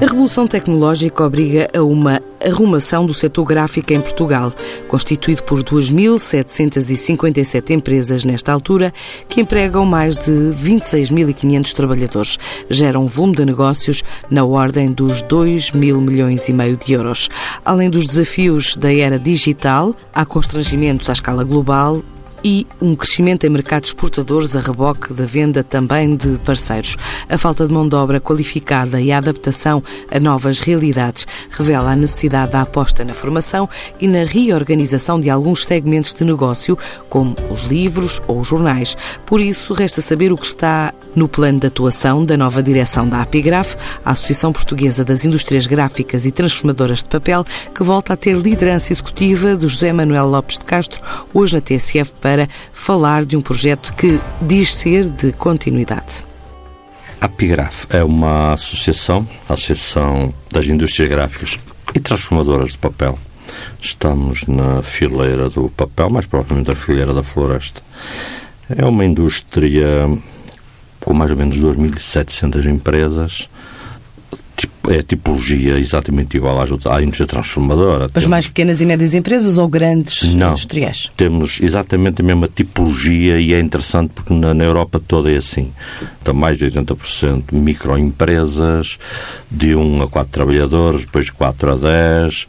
A revolução tecnológica obriga a uma arrumação do setor gráfico em Portugal, constituído por 2.757 empresas nesta altura, que empregam mais de 26.500 trabalhadores. Geram um volume de negócios na ordem dos 2 mil milhões e meio de euros. Além dos desafios da era digital, há constrangimentos à escala global e um crescimento em mercados exportadores a reboque da venda também de parceiros. A falta de mão de obra qualificada e a adaptação a novas realidades revela a necessidade da aposta na formação e na reorganização de alguns segmentos de negócio, como os livros ou os jornais. Por isso, resta saber o que está no plano de atuação da nova direção da Apigraf, a Associação Portuguesa das Indústrias Gráficas e Transformadoras de Papel, que volta a ter liderança executiva do José Manuel Lopes de Castro, hoje na TSF para falar de um projeto que diz ser de continuidade. A Apigraf é uma associação, a Associação das Indústrias Gráficas e Transformadoras de Papel. Estamos na fileira do papel, mais propriamente na fileira da floresta. É uma indústria com mais ou menos 2.700 empresas, é a tipologia exatamente igual à, indústria transformadora. As temos... mais pequenas e médias empresas ou grandes Não, industriais? Temos exatamente a mesma tipologia e é interessante porque na, na Europa toda é assim. Então, mais de 80% microempresas, de 1 a 4 trabalhadores, depois de 4 a 10,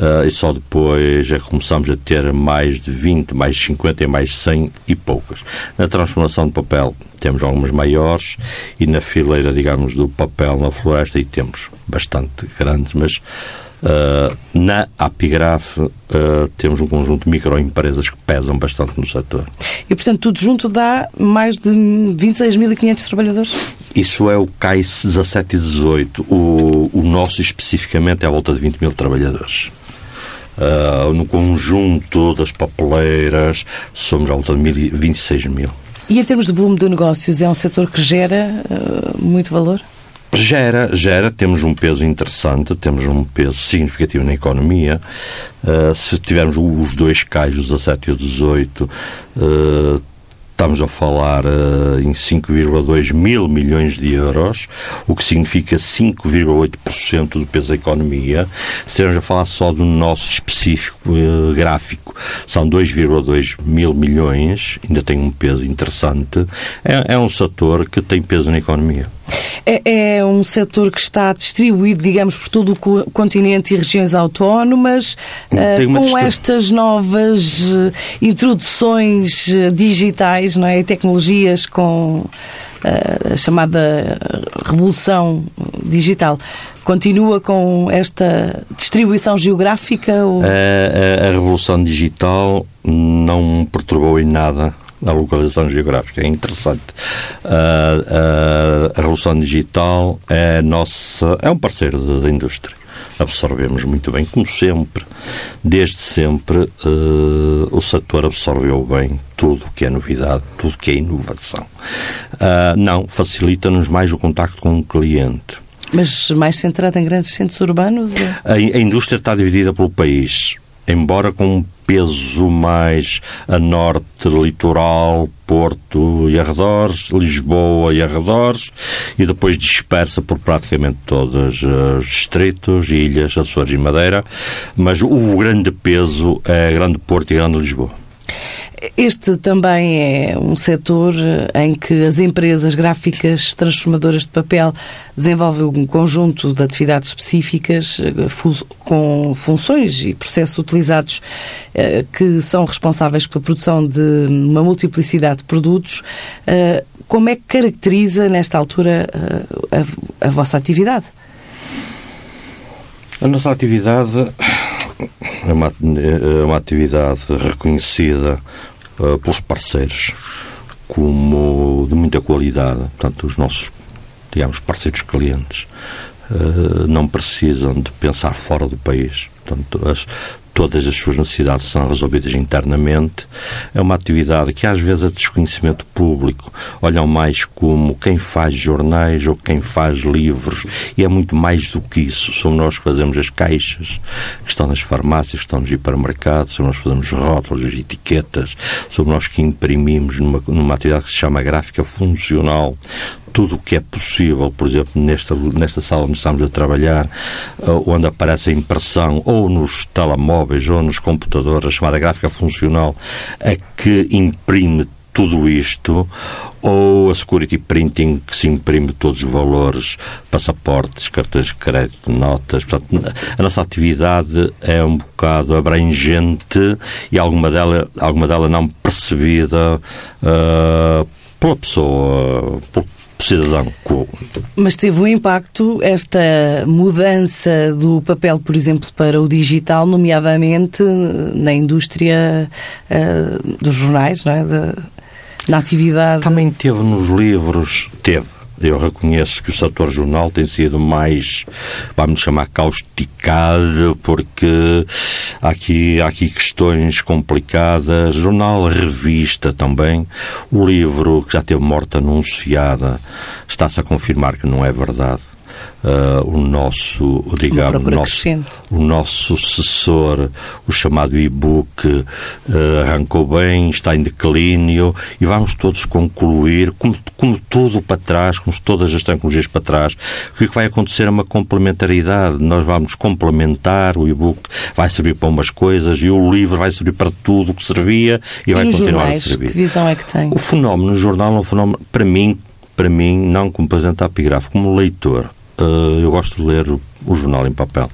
uh, e só depois é que começamos a ter mais de 20, mais de 50 e mais de 100 e poucas. Na transformação de papel temos algumas maiores e na fileira, digamos, do papel na floresta e temos bastante grandes, mas Uh, na Apigraf uh, temos um conjunto de microempresas que pesam bastante no setor. E, portanto, tudo junto dá mais de 26.500 trabalhadores? Isso é o CAIS 17 e 18. O, o nosso, especificamente, é à volta de 20 mil trabalhadores. Uh, no conjunto das papeleiras, somos à volta de 26 mil. E em termos de volume de negócios, é um setor que gera muito valor? Gera, gera, temos um peso interessante, temos um peso significativo na economia. Uh, se tivermos os dois cais, o 17 e o 18, uh, estamos a falar uh, em 5,2 mil milhões de euros, o que significa 5,8% do peso da economia. Se estivermos a falar só do nosso específico uh, gráfico, são 2,2 mil milhões, ainda tem um peso interessante. É, é um setor que tem peso na economia. É, é, um setor que está distribuído, digamos, por todo o continente e regiões autónomas, uh, com estas novas uh, introduções uh, digitais não é? e tecnologias com a chamada revolução digital. Continua com esta distribuição geográfica? Ou... A, a, a revolução digital não perturbou em nada a localização geográfica. É interessante. Uh, uh, a Revolução Digital é, nossa, é um parceiro da indústria. Absorvemos muito bem, como sempre. Desde sempre, uh, o setor absorveu bem tudo o que é novidade, tudo o que é inovação. não, facilita-nos mais o contacto com o cliente. Mas mais centrado em grandes centros urbanos? A, a indústria está dividida pelo país embora com peso mais a norte, litoral, Porto e arredores, Lisboa e arredores, e depois dispersa por praticamente todos os distritos, ilhas, Açores e Madeira, mas o grande peso é Grande Porto e Grande Lisboa. Este também é um setor em que as empresas gráficas transformadoras de papel desenvolvem um conjunto de atividades específicas com funções e processos utilizados eh, que são responsáveis pela produção de uma multiplicidade de produtos. Eh, como é que caracteriza, nesta altura, eh, a, a vossa atividade? A nossa atividade é uma, é uma atividade reconhecida uh, pelos parceiros como de muita qualidade. Portanto, os nossos, digamos, parceiros clientes uh, não precisam de pensar fora do país. Portanto, as, todas as suas necessidades são resolvidas internamente. É uma atividade que às vezes é desconhecimento público. Olham mais como quem faz jornais ou quem faz livros e é muito mais do que isso. Somos nós que fazemos as caixas que estão nas farmácias, que estão nos hipermercados, somos nós que fazemos rótulos, as etiquetas, somos nós que imprimimos numa, numa atividade que se chama gráfica funcional tudo o que é possível, por exemplo, nesta, nesta sala onde estamos a trabalhar, onde aparece a impressão ou nos telemóveis ou nos computadores, a chamada gráfica funcional, a que imprime tudo isto, ou a security printing que se imprime todos os valores, passaportes, cartões de crédito, notas. Portanto, a nossa atividade é um bocado abrangente e alguma dela, alguma dela não percebida uh, pela pessoa, por cidadão Mas teve um impacto esta mudança do papel, por exemplo, para o digital, nomeadamente na indústria uh, dos jornais, não é? De, na atividade. Também teve nos livros, teve. Eu reconheço que o setor jornal tem sido mais, vamos chamar, causticado, porque há aqui, há aqui questões complicadas. Jornal, revista também. O livro, que já teve morte anunciada, está-se a confirmar que não é verdade uh, o nosso, digamos, o nosso, o nosso sucessor, o chamado e-book, uh, arrancou bem, está em declínio e vamos todos concluir, como, como tudo para trás, como todas as tecnologias para trás, que o que vai acontecer é uma complementaridade. Nós vamos complementar, o e-book vai servir para umas coisas e o livro vai servir para tudo o que servia e, e vai continuar jornais, a servir. Que visão é que tem? O fenómeno no jornal é um fenómeno, para mim, para mim, não como presidente da como leitor, eu gosto de ler o, jornal em papel.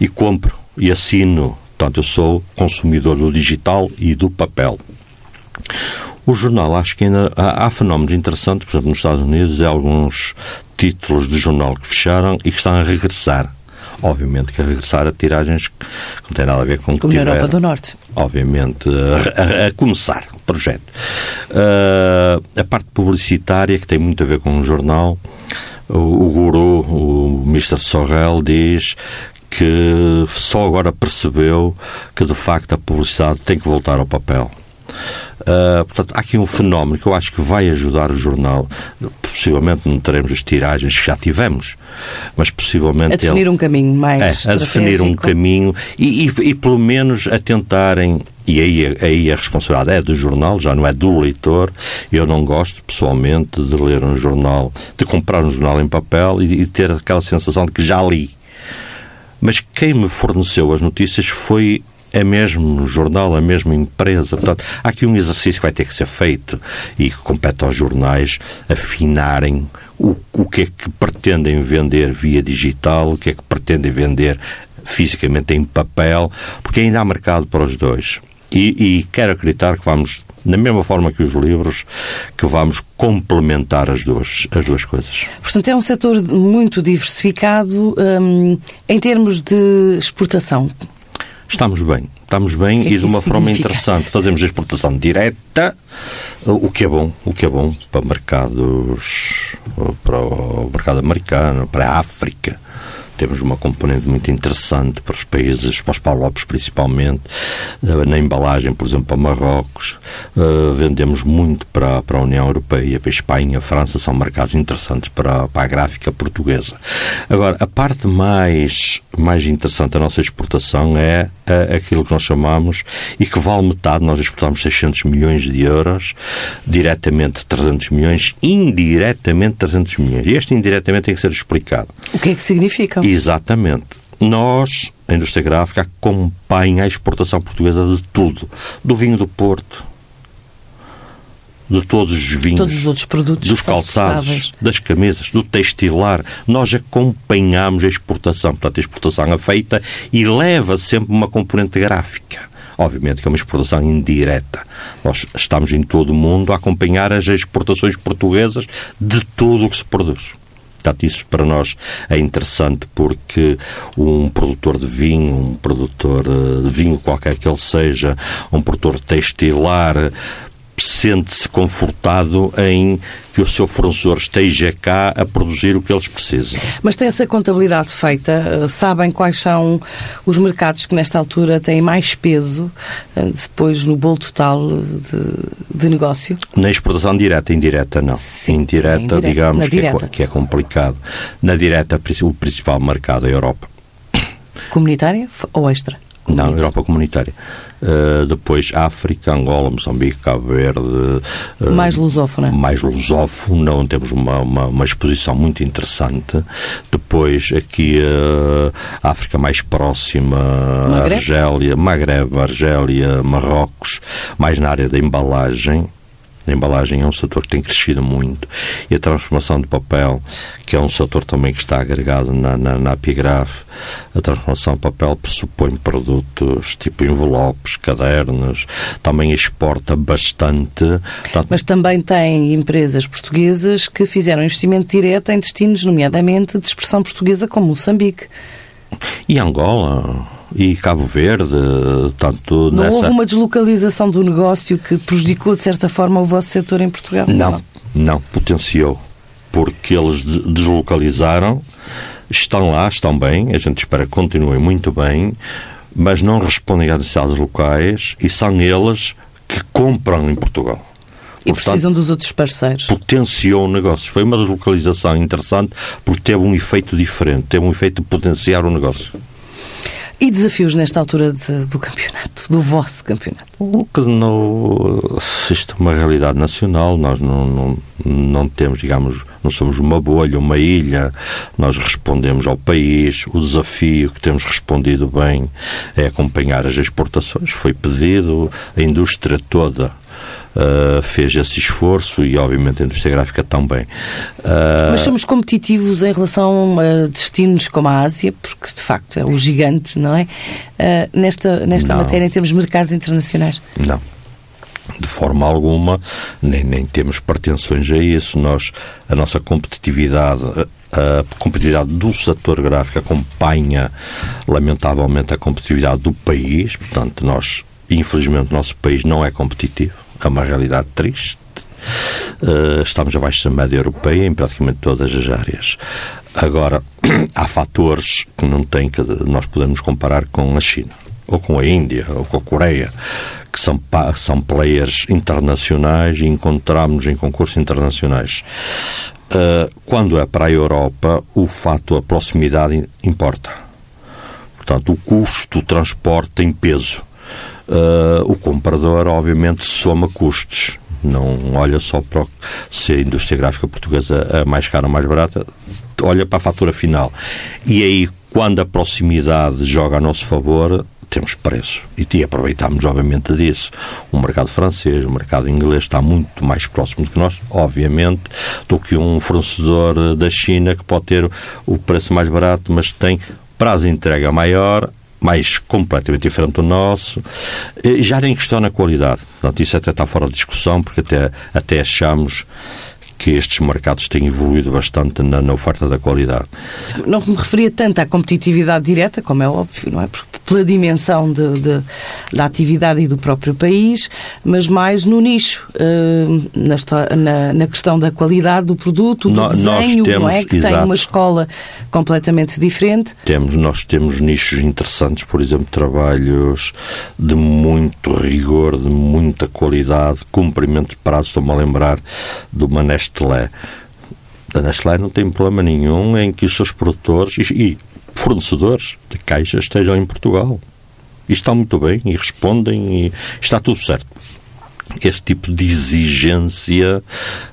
E compro e assino. Portanto, eu sou consumidor do digital e do papel. O jornal, acho que ainda há, há fenómenos interessantes, por exemplo, nos Estados Unidos, há alguns títulos de jornal que fecharam e que estão a regressar. Obviamente que a regressar a tiragens que não têm nada a ver com o que Como na Europa do Norte. Obviamente, a, a, a começar o projeto. Uh, a parte publicitária, que tem muito a ver com o jornal, o, o guru, o Mr. Sorrell, diz que só agora percebeu que de facto a publicidade tem que voltar ao papel. Uh, portanto, há aqui um fenómeno que eu acho que vai ajudar o jornal. Possivelmente não teremos as tiragens que já tivemos, mas possivelmente. A definir ele, um caminho mais. É, a definir um caminho e, e, e, pelo menos a tentarem. E aí, aí a responsabilidade é do jornal, já não é do leitor. Eu não gosto, pessoalmente, de ler um jornal, de comprar um jornal em papel e, e ter aquela sensação de que já li. Mas quem me forneceu as notícias foi é mesmo jornal, a mesma empresa. Portanto, há aqui um exercício que vai ter que ser feito e que compete aos jornais afinarem o, o que é que pretendem vender via digital, o que é que pretendem vender fisicamente em papel, porque ainda há mercado para os dois. E, e quero acreditar que vamos na mesma forma que os livros, que vamos complementar as duas, as duas coisas. Portanto, é um setor muito diversificado um, em termos de exportação. Estamos bem. Estamos bem que e de uma significa? forma interessante. Fazemos exportação direta, o que é bom, o que é bom para mercados, para o mercado americano, para a África temos uma componente muito interessante para os países, para os palopes principalmente, eh, na embalagem, por exemplo, para Marrocos, uh, vendemos muito para, para a União Europeia, para a Espanha, a França, são mercados interessantes para, para a gráfica portuguesa. Agora, a parte mais, mais interessante da nossa exportação é a, aquilo que nós chamamos, e que vale metade, nós exportamos 600 milhões de euros, diretamente 300 milhões, indiretamente 300 milhões. E este indiretamente tem que ser explicado. O que é que significa? Exatamente. Nós, a indústria gráfica, acompanha a exportação portuguesa de tudo. Do vinho do Porto, de todos os vinhos, todos os outros produtos dos calçados, das camisas, do textilar. Nós acompanhamos a exportação. Portanto, a exportação é feita e leva sempre uma componente gráfica. Obviamente que é uma exportação indireta. Nós estamos em todo o mundo a acompanhar as exportações portuguesas de tudo o que se produz. Portanto, isso para nós é interessante porque um produtor de vinho, um produtor eh, de vinho qualquer que ele seja, um produtor textilar, sente-se confortado em que o seu fornecedor esteja cá a produzir o que eles precisam. Mas tem essa contabilidade feita? Sabem quais são os mercados que nesta altura têm mais peso eh, depois no bolo total de, de negócio? Na exportação direta, indireta não. Sim, indireta, indireta. digamos que é, que é complicado. Na direta, o principal mercado é a Europa. Comunitária ou extra? Não, Europa comunitária. Uh, depois África, Angola, Moçambique, Cabo Verde. Uh, mais lusófona. Mais lusófono, não temos uma, uma, uma, exposição muito interessante. Depois aqui uh, África mais próxima, Magreb? Argélia, Magreb, Argélia, Marrocos, mais na área da embalagem. A embalagem é um setor que tem crescido muito e a transformação de papel, que é um setor também que está agregado na, na, na Apigraf, a transformação de papel pressupõe produtos tipo envelopes, cadernos, também exporta bastante. Portanto, Mas também tem empresas portuguesas que fizeram investimento direto em destinos, nomeadamente de expressão portuguesa, como Moçambique. E Angola e Cabo Verde, tanto Não nessa... houve uma deslocalização do negócio que prejudicou, de certa forma, o vosso setor em Portugal? Não, não, não potenciou, porque eles deslocalizaram, estão lá, estão bem, a gente espera que continuem muito bem, mas não respondem às necessidades locais e são eles que compram em Portugal. E Portanto, precisam dos outros parceiros. Potenciou o negócio. Foi uma deslocalização interessante porque teve um efeito diferente, teve um efeito de potenciar o negócio. E desafios nesta altura de, do campeonato, do vosso campeonato? O que não, isto é uma realidade nacional, nós não, não, não temos, digamos, não somos uma bolha, uma ilha, nós respondemos ao país, o desafio que temos respondido bem é acompanhar as exportações, foi pedido, a indústria toda uh, fez esse esforço e, obviamente, a indústria gráfica também. Uh... Mas somos competitivos em relação a destinos como a Ásia, porque de facto é um gigante, não é? Uh, nesta nesta matéria, em termos de mercados internacionais? Não de forma alguma, nem, nem temos pretensões a isso. Nós, a nossa competitividade, a competitividade do setor gráfico acompanha, lamentavelmente, a competitividade do país. Portanto, nós, infelizmente, o nosso país não é competitivo é uma realidade triste. Uh, estamos abaixo da média europeia em praticamente todas as áreas. Agora, há fatores que não tem que nós podemos comparar com a China, ou com a Índia, ou com a Coreia, que são, são players internacionais e encontramos em concursos internacionais. Uh, quando é para a Europa, o fato, a proximidade importa. Portanto, o custo do transporte tem peso uh, o comprador, obviamente, soma custos. Não olha só para se a indústria gráfica portuguesa é mais cara ou mais barata, olha para a fatura final. E aí, quando a proximidade joga a nosso favor, temos preço. E, aproveitamos, obviamente, disso. O mercado francês, o mercado inglês está muito mais próximo que nós, obviamente, do que um fornecedor da China que pode ter o preço mais barato, mas tem prazo de entrega maior, mais completamente diferente do nosso, já nem questão na qualidade. Portanto, isso até está fora de discussão, porque até, até achamos que estes mercados têm evoluído bastante na, na, oferta da qualidade. Não me referia tanto à competitividade direta, como é óbvio, não é? Pela dimensão de, de, da atividade e do próprio país, mas mais no nicho, uh, na, na, questão da qualidade do produto, do no, desenho, temos, não é? Que exato. tem uma escola completamente diferente. Temos, nós temos nichos interessantes, por exemplo, trabalhos de muito rigor, de muita qualidade, cumprimento de prazo, estou-me a lembrar do uma Nestlé. A Nestlé não tem problema nenhum em que os seus produtores e, fornecedores de caixas estejam em Portugal. E estão muito bem e respondem e está tudo certo este tipo de exigência,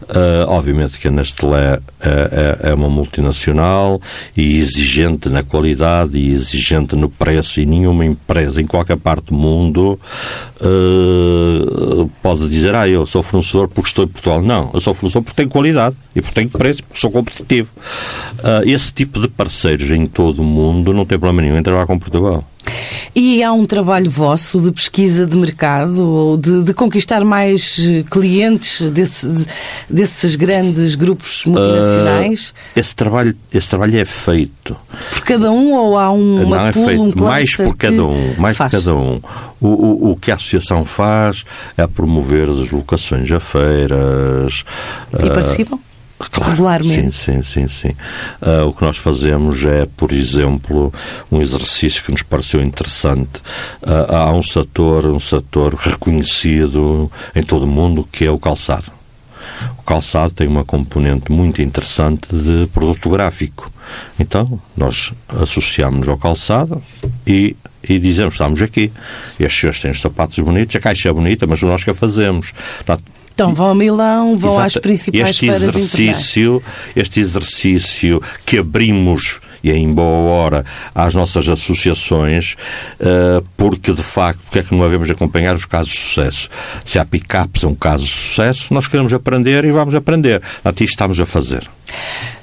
uh, obviamente que a Nestlé é, é, é, uma multinacional e exigente na qualidade e exigente no preço e nenhuma empresa em qualquer parte do mundo uh, pode dizer, ah, eu sou fornecedor porque estou em Portugal. Não, eu sou fornecedor porque tenho qualidade e porque tenho preço, porque sou competitivo. Uh, esse tipo de parceiros em todo o mundo não tem problema nenhum em trabalhar com Portugal. E há um trabalho vosso de pesquisa de mercado ou de, de conquistar mais clientes desse, desses grandes grupos multinacionais? Uh, esse, trabalho, esse trabalho é feito. Por cada um ou há um Não é feito, um mais por cada um. Mais faz. por cada um. O, o, o, que a associação faz é promover deslocações a feiras. E uh, participam? Claro, regularmente. Sim, sim, sim. sim. Uh, o que nós fazemos é, por exemplo, um exercício que nos pareceu interessante. Uh, há um setor, um setor reconhecido em todo o mundo que é o calçado. O calçado tem uma componente muito interessante de produto gráfico. Então, nós associamos ao calçado e e dizemos, estamos aqui, estes senhores têm os sapatos bonitos, a caixa é bonita, mas nós que a fazemos. Portanto, então vão a Milão, vão Exato. às principais este feiras exercício, Este exercício que abrimos, e em boa hora, às nossas associações, uh, porque de facto, porque é que não havemos de acompanhar os casos de sucesso? Se há pick-ups é um caso de sucesso, nós queremos aprender e vamos aprender. Portanto, isto estamos a fazer.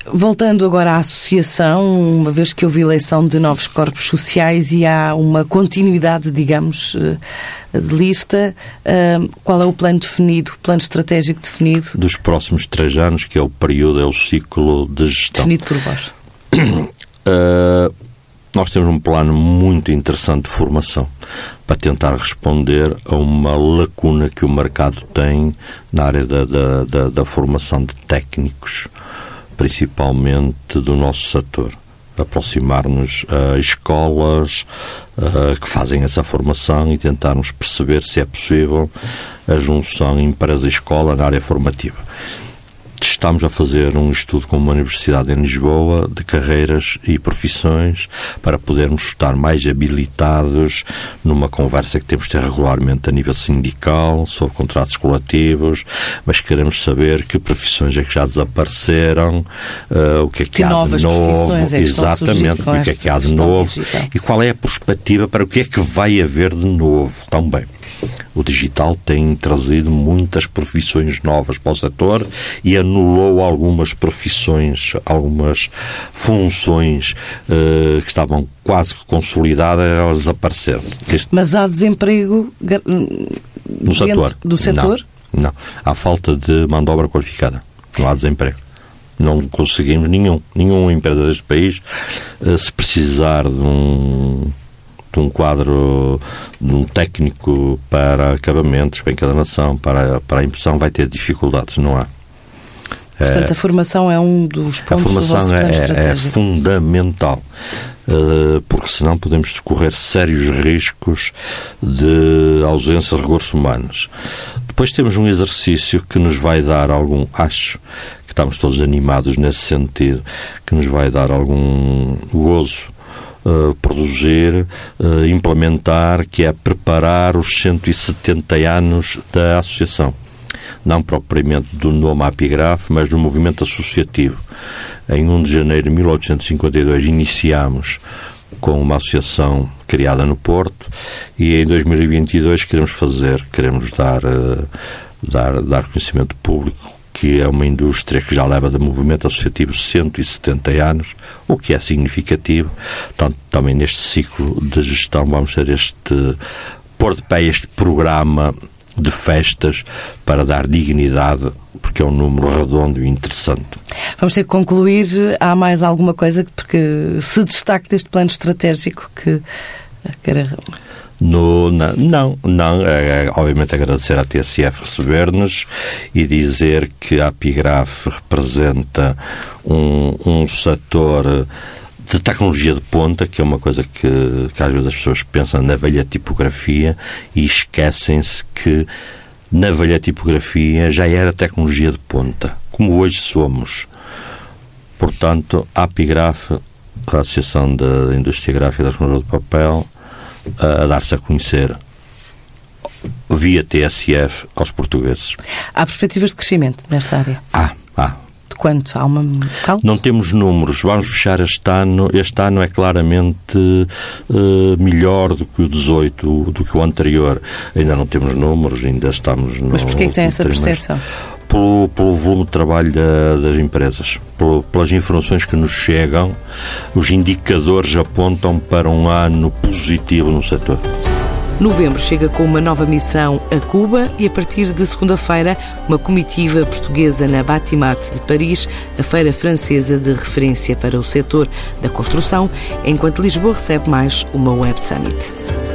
Voltando agora à associação, uma vez que houve eleição de novos corpos sociais e há uma continuidade, digamos, eh, de lista, eh, qual é o plano definido, o plano estratégico definido? Dos próximos três anos, que é o período, é o ciclo de gestão. Definido por vós. Uh, nós temos um plano muito interessante de formação para tentar responder a uma lacuna que o mercado tem na área da, da, da, da formação de técnicos principalmente do nosso setor. Aproximar-nos a escolas uh, que fazem essa formação e tentarmos perceber se é possível a junção empresa-escola na área formativa estamos a fazer um estudo com uma universidade em Lisboa de carreiras e profissões para podermos estar mais habilitados numa conversa que temos de ter regularmente a nível sindical sobre contratos coletivos, mas queremos saber que profissões é que já desapareceram, uh, o que é que, que há de novo, é exatamente, o que é que há de novo digital. e qual é a perspectiva para o que é que vai haver de novo também. O digital tem trazido muitas profissões novas para o setor e anulou algumas profissões, algumas funções uh, que estavam quase consolidadas, elas desapareceram. Este... Mas há desemprego no setor? Do setor? Não, não. Há falta de mão de obra qualificada. Não há desemprego não conseguimos nenhum, nenhuma empresa deste país, eh, se precisar de um de um quadro de um técnico para acabamentos, para encadanação, para, para a impressão, vai ter dificuldades, não há. Portanto, a formação é um dos pontos A formação do é, é, fundamental, eh, porque senão podemos correr sérios riscos de ausência de recursos humanos. Depois temos um exercício que nos vai dar algum, acho que estamos todos animados nesse sentido, que nos vai dar algum gozo uh, produzir, uh, implementar, que é preparar os 170 anos da Associação. Não propriamente do nome Apigraf, mas do movimento associativo. Em 1 de janeiro de 1852 iniciámos com uma associação criada no Porto e em 2022 queremos fazer, queremos dar, uh, dar, dar conhecimento público que é uma indústria que já leva de movimento associativo 170 anos, o que é significativo. Portanto, também neste ciclo de gestão vamos ter este pôr de pé este programa de festas para dar dignidade, porque é um número redondo e interessante. Vamos ter que concluir. Há mais alguma coisa porque se destaque deste plano estratégico que quer no, na, não, não. É, é, obviamente agradecer à TSF receber-nos e dizer que a Apigraf representa um, um setor de tecnologia de ponta, que é uma coisa que, que às vezes as pessoas pensam na velha tipografia e esquecem-se que na velha tipografia já era tecnologia de ponta, como hoje somos. Portanto, a Apigraf, a Associação da Indústria Gráfica da Tecnologia de Papel, a dar-se a conhecer via TSF aos portugueses. Há perspectivas de crescimento nesta área? Há, há. De quanto? Há uma? Não temos números. Vamos fechar este ano. Este ano é claramente uh, melhor do que o 18, do que o anterior. Ainda não temos números, ainda estamos no. Mas porquê é que tem essa percepção? Pelo, pelo, volume de trabalho da, das empresas, pelas informações que nos chegam, os indicadores apontam para um ano positivo no setor. Novembro chega com uma nova missão a Cuba e, a partir de segunda-feira, uma comitiva portuguesa na Batimat de Paris, a feira francesa de referência para o setor da construção, enquanto Lisboa recebe mais uma Web Summit.